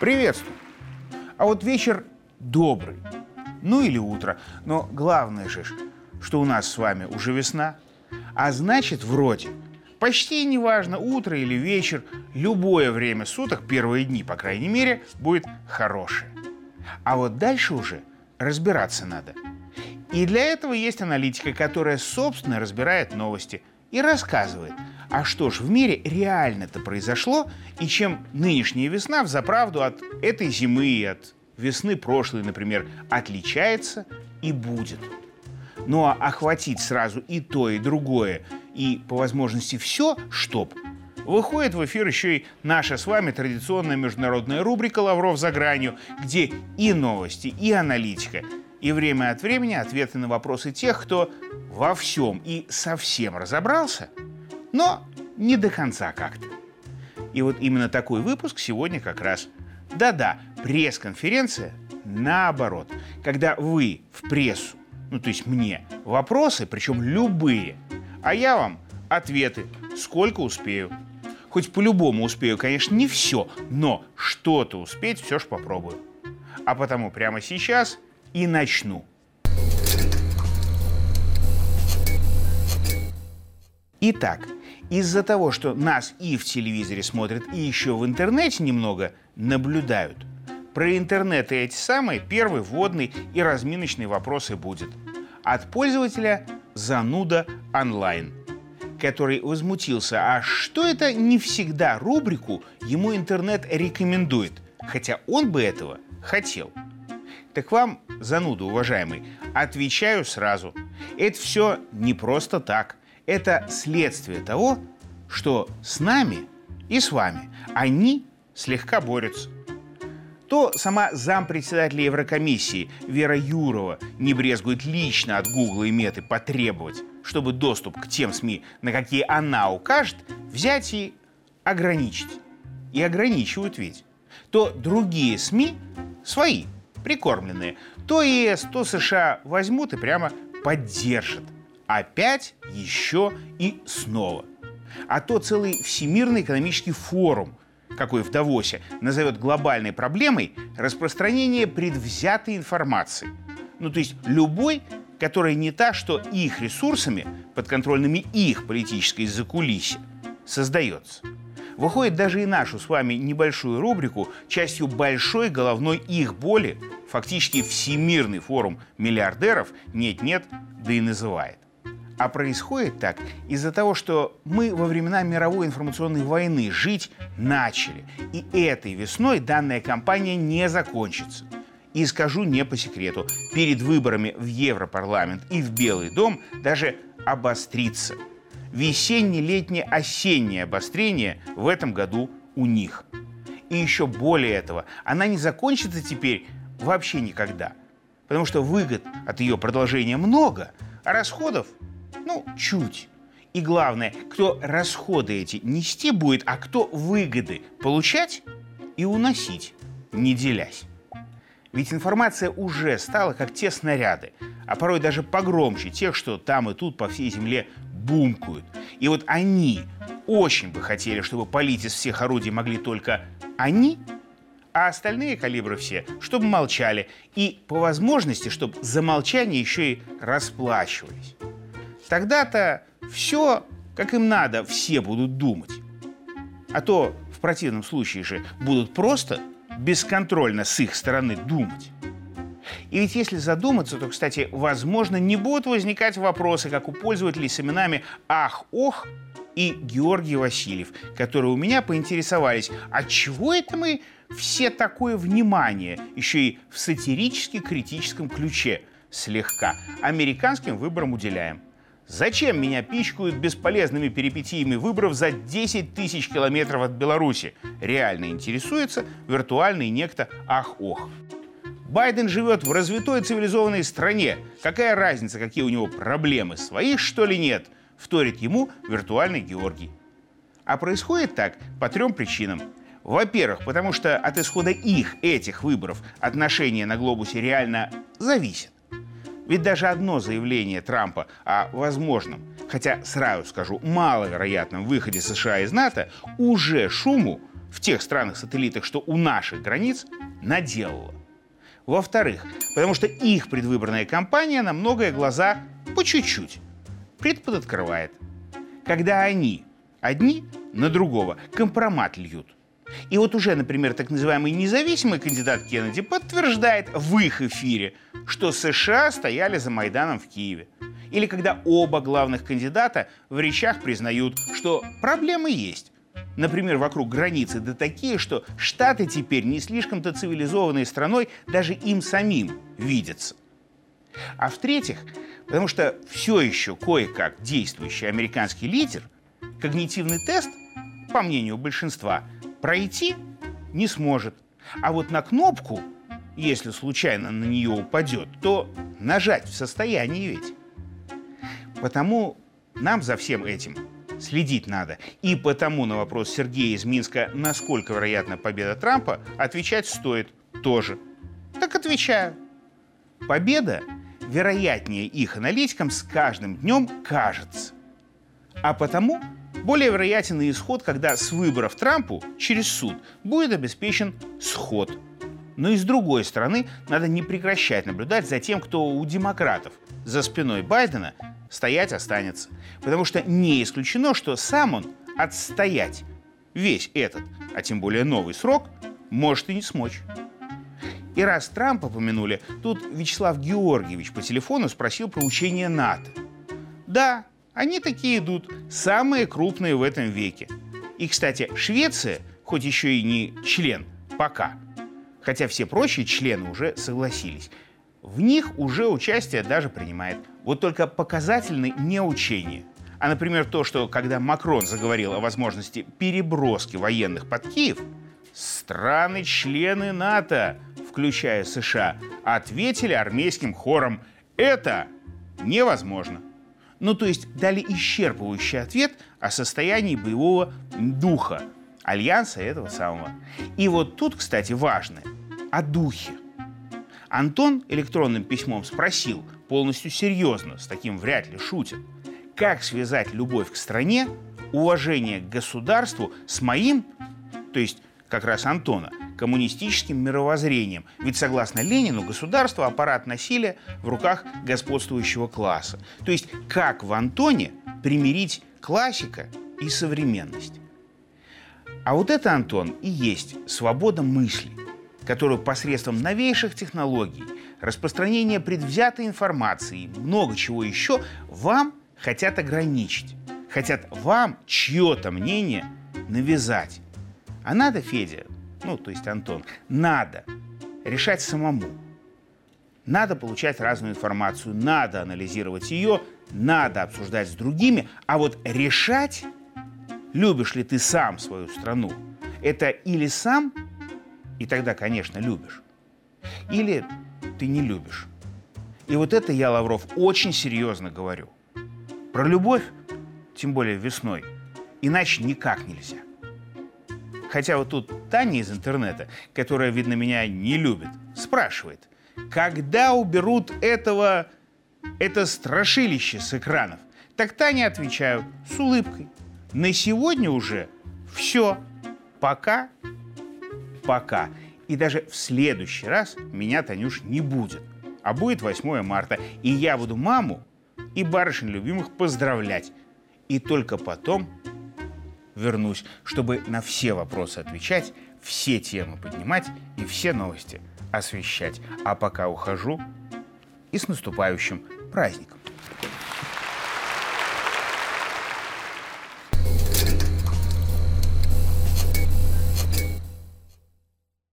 Приветствую. А вот вечер добрый. Ну или утро. Но главное же, что у нас с вами уже весна. А значит, вроде, почти неважно, утро или вечер, любое время суток, первые дни, по крайней мере, будет хорошее. А вот дальше уже разбираться надо. И для этого есть аналитика, которая, собственно, разбирает новости и рассказывает, а что ж в мире реально-то произошло, и чем нынешняя весна в заправду от этой зимы и от весны прошлой, например, отличается и будет. Ну а охватить сразу и то, и другое, и по возможности все, чтоб, выходит в эфир еще и наша с вами традиционная международная рубрика «Лавров за гранью», где и новости, и аналитика, и время от времени ответы на вопросы тех, кто во всем и совсем разобрался, но не до конца как-то. И вот именно такой выпуск сегодня как раз. Да-да, пресс-конференция наоборот. Когда вы в прессу, ну то есть мне, вопросы, причем любые, а я вам ответы, сколько успею. Хоть по-любому успею, конечно, не все, но что-то успеть все ж попробую. А потому прямо сейчас и начну. Итак, из-за того, что нас и в телевизоре смотрят, и еще в интернете немного наблюдают, про интернет и эти самые первый вводный и разминочный вопросы будет. От пользователя «Зануда онлайн», который возмутился, а что это не всегда рубрику ему интернет рекомендует, хотя он бы этого хотел. Так вам, зануда, уважаемый, отвечаю сразу. Это все не просто так – это следствие того, что с нами и с вами они слегка борются. То сама зампредседателя Еврокомиссии Вера Юрова не брезгует лично от Гугла и Меты потребовать, чтобы доступ к тем СМИ, на какие она укажет, взять и ограничить. И ограничивают ведь. То другие СМИ, свои, прикормленные, то ЕС, то США возьмут и прямо поддержат – Опять, еще и снова. А то целый Всемирный экономический форум, какой в Давосе, назовет глобальной проблемой распространение предвзятой информации. Ну, то есть любой, которая не та, что их ресурсами, подконтрольными их политической закулисье, создается. Выходит даже и нашу с вами небольшую рубрику частью большой головной их боли, фактически Всемирный форум миллиардеров нет-нет, да и называет. А происходит так из-за того, что мы во времена мировой информационной войны жить начали. И этой весной данная кампания не закончится. И скажу не по секрету, перед выборами в Европарламент и в Белый дом даже обострится. Весенне-летнее-осеннее обострение в этом году у них. И еще более этого, она не закончится теперь вообще никогда. Потому что выгод от ее продолжения много, а расходов ну, чуть. И главное, кто расходы эти нести будет, а кто выгоды получать и уносить, не делясь. Ведь информация уже стала как те снаряды, а порой даже погромче тех, что там и тут по всей земле бумкают. И вот они очень бы хотели, чтобы полить из всех орудий могли только они, а остальные калибры все, чтобы молчали. И по возможности, чтобы за молчание еще и расплачивались. Тогда-то все, как им надо, все будут думать. А то в противном случае же будут просто бесконтрольно с их стороны думать. И ведь если задуматься, то, кстати, возможно, не будут возникать вопросы, как у пользователей с именами «Ах-Ох» и Георгий Васильев, которые у меня поинтересовались, а чего это мы все такое внимание, еще и в сатирически-критическом ключе, слегка, американским выборам уделяем? Зачем меня пичкают бесполезными перипетиями выборов за 10 тысяч километров от Беларуси? Реально интересуется виртуальный некто Ах-Ох. Байден живет в развитой цивилизованной стране. Какая разница, какие у него проблемы? Своих, что ли, нет? Вторит ему виртуальный Георгий. А происходит так по трем причинам. Во-первых, потому что от исхода их, этих выборов, отношения на глобусе реально зависят. Ведь даже одно заявление Трампа о возможном, хотя сразу скажу, маловероятном выходе США из НАТО уже шуму в тех странах-сателлитах, что у наших границ, наделало. Во-вторых, потому что их предвыборная кампания на многое глаза по чуть-чуть предподоткрывает. Когда они одни на другого компромат льют. И вот уже, например, так называемый независимый кандидат Кеннеди подтверждает в их эфире, что США стояли за Майданом в Киеве. Или когда оба главных кандидата в речах признают, что проблемы есть, например, вокруг границы, да такие, что Штаты теперь не слишком-то цивилизованной страной даже им самим видятся. А в-третьих, потому что все еще кое-как действующий американский лидер, когнитивный тест, по мнению большинства, пройти не сможет. А вот на кнопку, если случайно на нее упадет, то нажать в состоянии ведь. Потому нам за всем этим следить надо. И потому на вопрос Сергея из Минска, насколько вероятна победа Трампа, отвечать стоит тоже. Так отвечаю. Победа вероятнее их аналитикам с каждым днем кажется. А потому более вероятен исход, когда с выборов Трампу через суд будет обеспечен сход. Но и с другой стороны, надо не прекращать наблюдать за тем, кто у демократов за спиной Байдена стоять останется. Потому что не исключено, что сам он отстоять весь этот, а тем более новый срок, может и не смочь. И раз Трампа упомянули, тут Вячеслав Георгиевич по телефону спросил про учение НАТО. Да, они такие идут, самые крупные в этом веке. И, кстати, Швеция, хоть еще и не член, пока, хотя все прочие члены уже согласились, в них уже участие даже принимает. Вот только показательны не учения. А, например, то, что когда Макрон заговорил о возможности переброски военных под Киев, страны-члены НАТО, включая США, ответили армейским хором «это невозможно». Ну, то есть дали исчерпывающий ответ о состоянии боевого духа альянса этого самого. И вот тут, кстати, важно о духе. Антон электронным письмом спросил, полностью серьезно, с таким вряд ли шутит, как связать любовь к стране, уважение к государству с моим, то есть как раз Антона, коммунистическим мировоззрением. Ведь согласно Ленину, государство – аппарат насилия в руках господствующего класса. То есть как в Антоне примирить классика и современность? А вот это, Антон, и есть свобода мысли, которую посредством новейших технологий, распространения предвзятой информации и много чего еще вам хотят ограничить. Хотят вам чье-то мнение навязать. А надо, Федя, ну, то есть Антон, надо решать самому. Надо получать разную информацию, надо анализировать ее, надо обсуждать с другими, а вот решать, любишь ли ты сам свою страну, это или сам, и тогда, конечно, любишь, или ты не любишь. И вот это я, Лавров, очень серьезно говорю. Про любовь, тем более весной, иначе никак нельзя. Хотя вот тут Таня из интернета, которая, видно, меня не любит, спрашивает, когда уберут этого, это страшилище с экранов? Так Таня отвечаю с улыбкой. На сегодня уже все. Пока, пока. И даже в следующий раз меня, Танюш, не будет. А будет 8 марта. И я буду маму и барышень любимых поздравлять. И только потом вернусь, чтобы на все вопросы отвечать, все темы поднимать и все новости освещать. А пока ухожу и с наступающим праздником.